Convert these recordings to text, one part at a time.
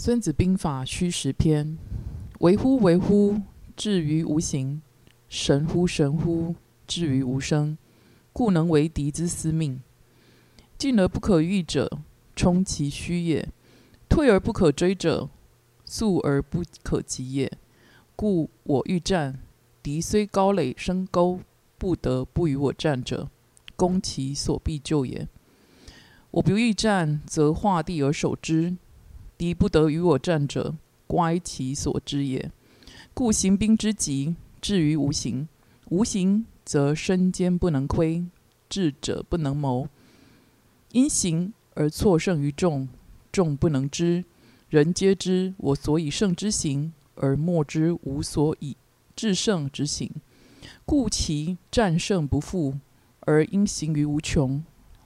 《孙子兵法·虚实篇》：为乎为乎，至于无形；神乎神乎，至于无声。故能为敌之司命。进而不可御者，冲其虚也；退而不可追者，速而不可及也。故我欲战，敌虽高垒深沟，不得不与我战者，攻其所必救也。我不欲战，则画地而守之。敌不得与我战者，乖其所之也。故行兵之急，至于无形；无形则身坚不能窥，智者不能谋。因形而错胜于众，众不能知。人皆知我所以胜之形，而莫知吾所以制胜之形。故其战胜不复，而因形于无穷。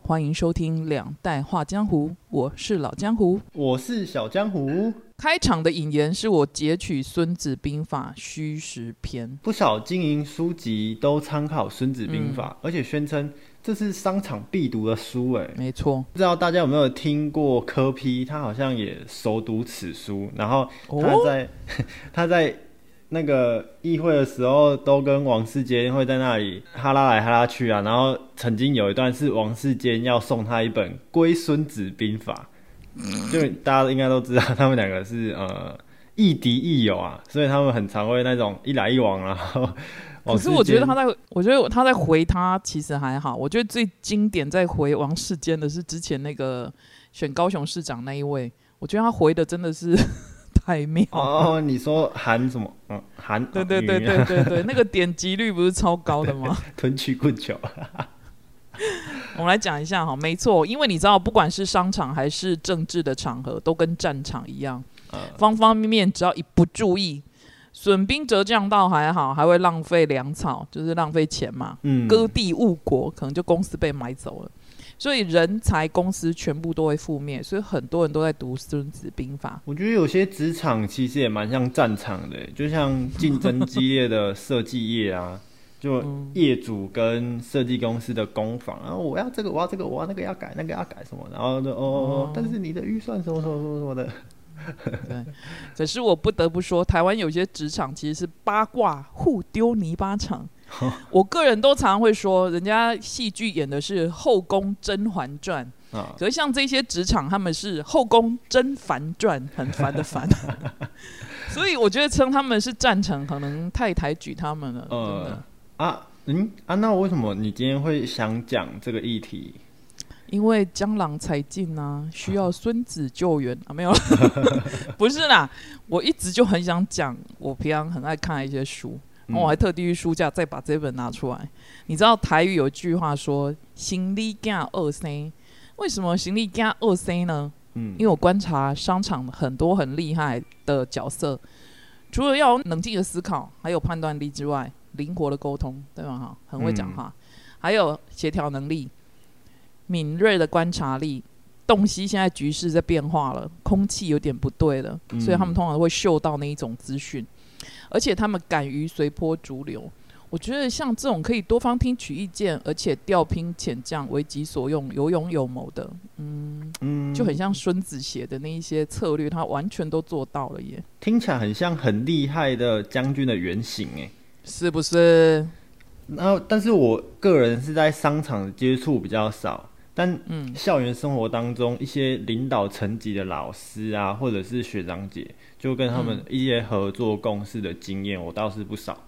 欢迎收听《两代画江湖》，我是老江湖，我是小江湖。开场的引言是我截取《孙子兵法·虚实篇》，不少经营书籍都参考《孙子兵法》，而且宣称这是商场必读的书。哎，没错。不知道大家有没有听过柯批？他好像也熟读此书，然后他在 他在。那个议会的时候，都跟王世坚会在那里哈拉来哈拉去啊。然后曾经有一段是王世坚要送他一本《龟孙子兵法》，就大家应该都知道，他们两个是呃亦敌亦友啊，所以他们很常会那种一来一往啊。可是我觉得他在，我觉得他在回他其实还好。我觉得最经典在回王世坚的是之前那个选高雄市长那一位，我觉得他回的真的是。太妙哦！你说韩什么？嗯，韩对对对对对对，那个点击率不是超高的吗？吞曲棍球。我们来讲一下哈，没错，因为你知道，不管是商场还是政治的场合，都跟战场一样，方方面面只要一不注意，损兵折将倒还好，还会浪费粮草，就是浪费钱嘛。嗯，割地误国，可能就公司被买走了。所以人才公司全部都会覆灭，所以很多人都在读《孙子兵法》。我觉得有些职场其实也蛮像战场的，就像竞争激烈的设计业啊，就业主跟设计公司的攻防，然后我要这个，我要这个，我要那个要改，那个要改什么，然后就哦，但是你的预算什么什么什么什么的。对，可是我不得不说，台湾有些职场其实是八卦互丢泥巴场。我个人都常常会说，人家戏剧演的是《后宫甄嬛传》，可是像这些职场，他们是《后宫甄嬛传》，很烦的烦。所以我觉得称他们是战场，可能太抬举他们了。呃啊，嗯啊，那为什么你今天会想讲这个议题？因为江郎才尽啊，需要孙子救援 啊，没有，不是啦，我一直就很想讲，我平常很爱看一些书。我还特地去书架再把这本拿出来。你知道台语有句话说“行李架二 C”，为什么行李架二 C 呢？嗯，因为我观察商场很多很厉害的角色，除了要冷静的思考，还有判断力之外，灵活的沟通，对吗？哈，很会讲话，还有协调能力、敏锐的观察力。洞悉现在局势在变化了，空气有点不对了，所以他们通常会嗅到那一种资讯。而且他们敢于随波逐流，我觉得像这种可以多方听取意见，而且调兵遣将为己所用、有勇有谋的，嗯嗯，就很像孙子写的那一些策略，他完全都做到了耶。听起来很像很厉害的将军的原型，哎，是不是？然后，但是我个人是在商场接触比较少。但校园生活当中，一些领导层级的老师啊，或者是学长姐，就跟他们一些合作共事的经验，我倒是不少。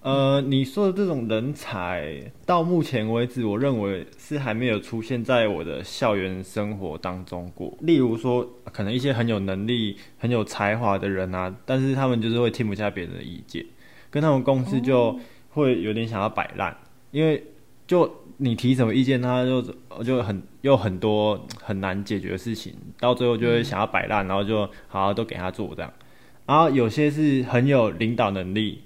呃，你说的这种人才，到目前为止，我认为是还没有出现在我的校园生活当中过。例如说，可能一些很有能力、很有才华的人啊，但是他们就是会听不下别人的意见，跟他们公司就会有点想要摆烂，因为就。你提什么意见，他就就很有很多很难解决的事情，到最后就会想要摆烂，然后就好好都给他做这样。然后有些是很有领导能力，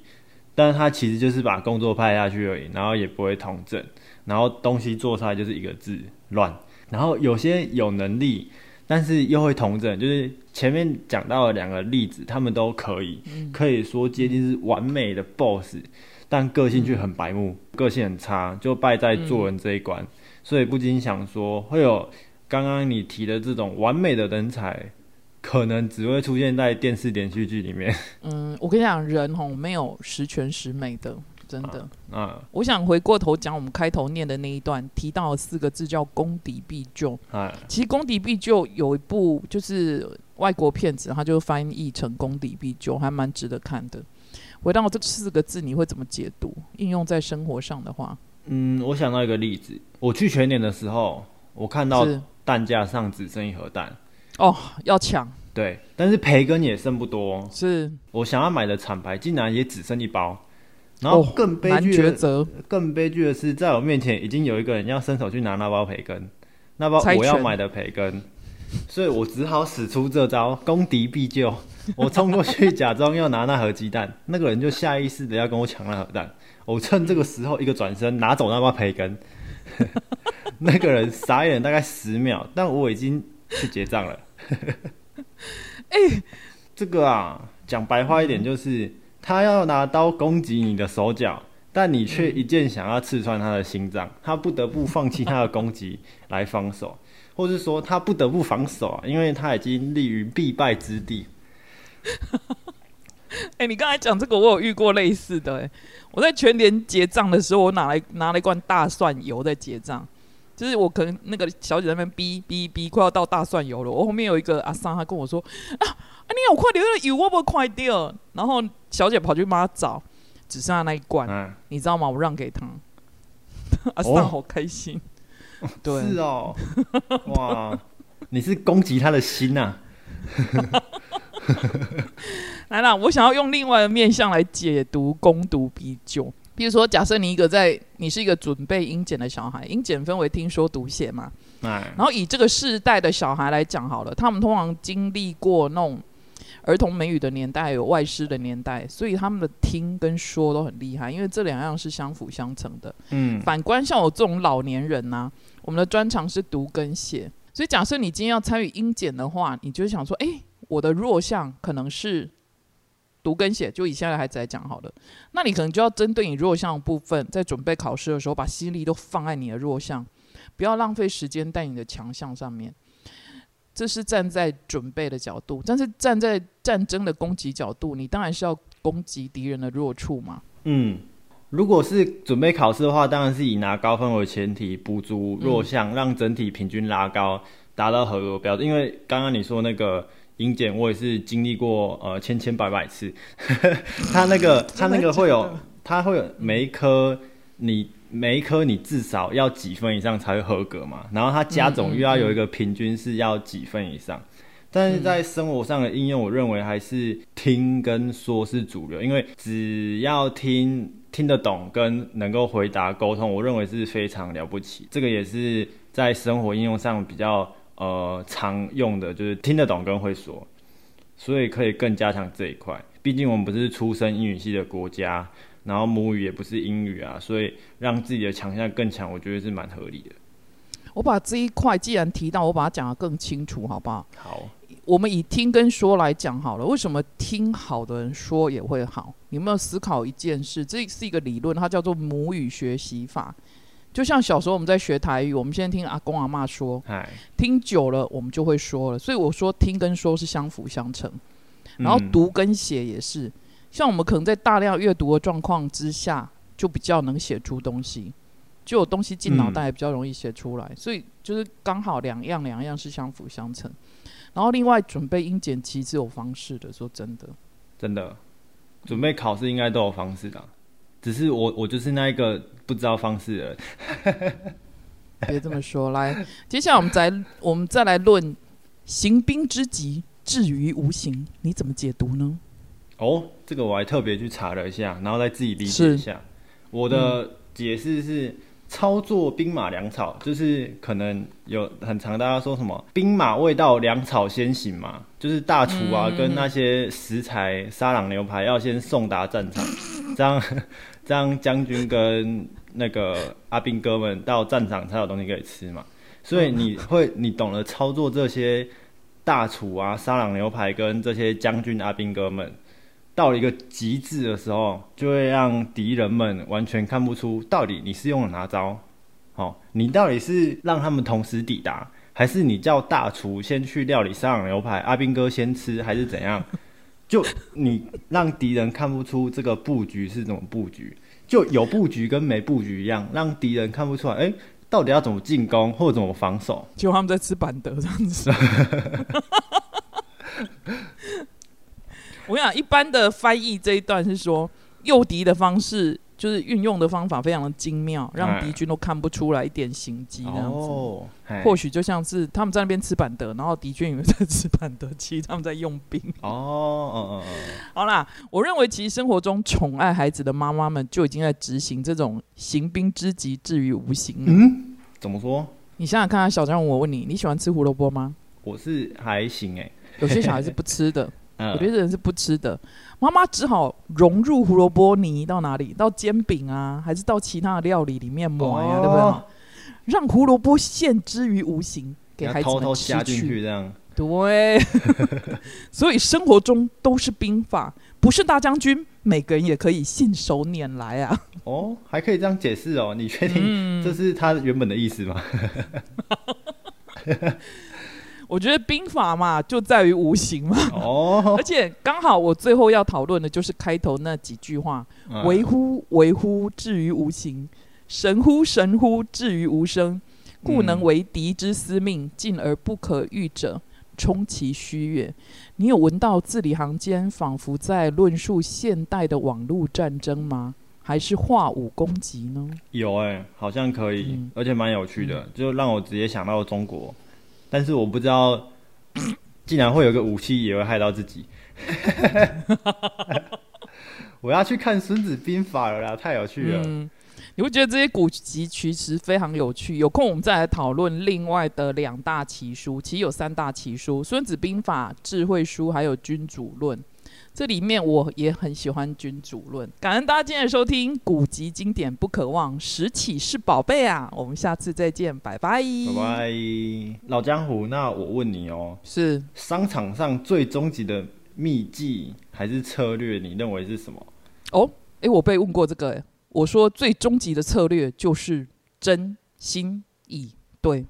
但是他其实就是把工作派下去而已，然后也不会统整，然后东西做出来就是一个字乱。然后有些有能力，但是又会统整，就是前面讲到的两个例子，他们都可以，可以说接近是完美的 boss。但个性却很白目，个性很差，就败在做人这一关。所以不禁想说，会有刚刚你提的这种完美的人才，可能只会出现在电视连续剧里面。嗯，我跟你讲，人吼没有十全十美的，真的。啊，我想回过头讲我们开头念的那一段，提到四个字叫“功底必救”。哎，其实“功底必救”有一部就是外国片子，它就翻译成“功底必救”，还蛮值得看的。回到这四个字，你会怎么解读？应用在生活上的话，嗯，我想到一个例子，我去全年的时候，我看到蛋架上只剩一盒蛋。哦，要抢。对，但是培根也剩不多。是我想要买的厂牌，竟然也只剩一包。然后更悲剧的，更悲剧的是，在我面前已经有一个人要伸手去拿那包培根，那包我要买的培根，所以我只好使出这招，攻敌必救。我冲过去假装要拿那盒鸡蛋，那个人就下意识的要跟我抢那盒蛋。我趁这个时候一个转身拿走那包培根，那个人傻眼大概十秒，但我已经去结账了。哎，这个啊，讲白话一点就是，他要拿刀攻击你的手脚，但你却一剑想要刺穿他的心脏，他不得不放弃他的攻击来防守，或是说他不得不防守啊，因为他已经立于必败之地。哎，你刚才讲这个，我有遇过类似的。哎，我在全年结账的时候，我拿来拿了一罐大蒜油在结账。就是我可能那个小姐那边逼逼逼，快要到大蒜油了。我后面有一个阿桑，他跟我说：“啊啊，你有快点，油我不快掉。”然后小姐跑去帮他找，只剩下那一罐，嗯你知道吗？我让给他。阿桑好开心。对，是哦。哇，你是攻击他的心呐！来啦，我想要用另外的面向来解读攻读必救。比如说，假设你一个在，你是一个准备英检的小孩，英检分为听说读写嘛，然后以这个世代的小孩来讲好了，他们通常经历过那种儿童美语的年代，有外师的年代，所以他们的听跟说都很厉害，因为这两样是相辅相成的。嗯，反观像我这种老年人呢，我们的专长是读跟写，所以假设你今天要参与英检的话，你就想说，哎，我的弱项可能是。读跟写，就以现在孩子来讲好了，那你可能就要针对你弱项的部分，在准备考试的时候，把心力都放在你的弱项，不要浪费时间在你的强项上面。这是站在准备的角度，但是站在战争的攻击角度，你当然是要攻击敌人的弱处嘛。嗯，如果是准备考试的话，当然是以拿高分为前提，补足弱项，让整体平均拉高，达到合格标准。因为刚刚你说那个。英检我也是经历过呃千千百百次，他那个他那个会有 他会有每一科你每一科你至少要几分以上才会合格嘛，然后他加总又要有一个平均是要几分以上，但是在生活上的应用，我认为还是听跟说是主流，因为只要听听得懂跟能够回答沟通，我认为是非常了不起，这个也是在生活应用上比较。呃，常用的就是听得懂跟会说，所以可以更加强这一块。毕竟我们不是出生英语系的国家，然后母语也不是英语啊，所以让自己的强项更强，我觉得是蛮合理的。我把这一块既然提到，我把它讲得更清楚，好不好？好。我们以听跟说来讲好了。为什么听好的人说也会好？有没有思考一件事？这是一个理论，它叫做母语学习法。就像小时候我们在学台语，我们现在听阿公阿妈说，听久了我们就会说了。所以我说听跟说是相辅相成，然后读跟写也是。像我们可能在大量阅读的状况之下，就比较能写出东西，就有东西进脑袋，比较容易写出来。所以就是刚好两样两样是相辅相成。然后另外准备英检其实有方式的，说真的，真的准备考试应该都有方式的。只是我，我就是那一个不知道方式的人。别这么说，来，接下来我们再我们再来论行兵之急，至于无形，你怎么解读呢？哦，这个我还特别去查了一下，然后再自己理解一下。我的解释是。操作兵马粮草，就是可能有很常，大家说什么兵马未到，粮草先行嘛，就是大厨啊跟那些食材沙朗牛排要先送达战场，这样这样将军跟那个阿兵哥们到战场才有东西可以吃嘛。所以你会你懂得操作这些大厨啊沙朗牛排跟这些将军阿兵哥们。到了一个极致的时候，就会让敌人们完全看不出到底你是用了哪招，好，你到底是让他们同时抵达，还是你叫大厨先去料理沙朗牛排，阿兵哥先吃，还是怎样？就你让敌人看不出这个布局是怎么布局，就有布局跟没布局一样，让敌人看不出来，哎，到底要怎么进攻或怎么防守？就他们在吃板德这样子。我跟你讲，一般的翻译这一段是说诱敌的方式。就是运用的方法非常的精妙，让敌军都看不出来一点行迹这样子。或许就像是他们在那边吃板德，然后敌军以为在吃板德，其实他们在用兵。哦，嗯嗯嗯。好啦，我认为其实生活中宠爱孩子的妈妈们就已经在执行这种行兵之极至于无形。嗯，怎么说？你想想看啊，小张，我问你，你喜欢吃胡萝卜吗？我是还行哎，有些小孩是不吃的。有些人是不吃的，妈妈只好融入胡萝卜泥到哪里？到煎饼啊，还是到其他的料理里面抹呀？对不对？让胡萝卜现之于无形，给孩子们吃去。这样对，所以生活中都是兵法，不是大将军，每个人也可以信手拈来啊。哦，还可以这样解释哦？你确定这是他原本的意思吗？我觉得兵法嘛，就在于无形嘛。哦。而且刚好我最后要讨论的就是开头那几句话：为乎为乎，至于无形；神乎神乎，至于无声。故能为敌之司命，进而不可御者，充其虚越。你有闻到字里行间仿佛在论述现代的网络战争吗？还是化武攻击呢？有哎，好像可以，而且蛮有趣的，就让我直接想到中国。但是我不知道，竟然会有个武器也会害到自己。我要去看《孙子兵法》了，太有趣了。你会觉得这些古籍其实非常有趣？有空我们再来讨论另外的两大奇书，其实有三大奇书：《孙子兵法》、《智慧书》还有《君主论》。这里面我也很喜欢《君主论》，感恩大家今天的收听，古籍经典不可忘，拾起是宝贝啊！我们下次再见，拜拜，拜拜，老江湖。那我问你哦，是商场上最终极的秘技还是策略？你认为是什么？哦，哎，我被问过这个，我说最终极的策略就是真心意对。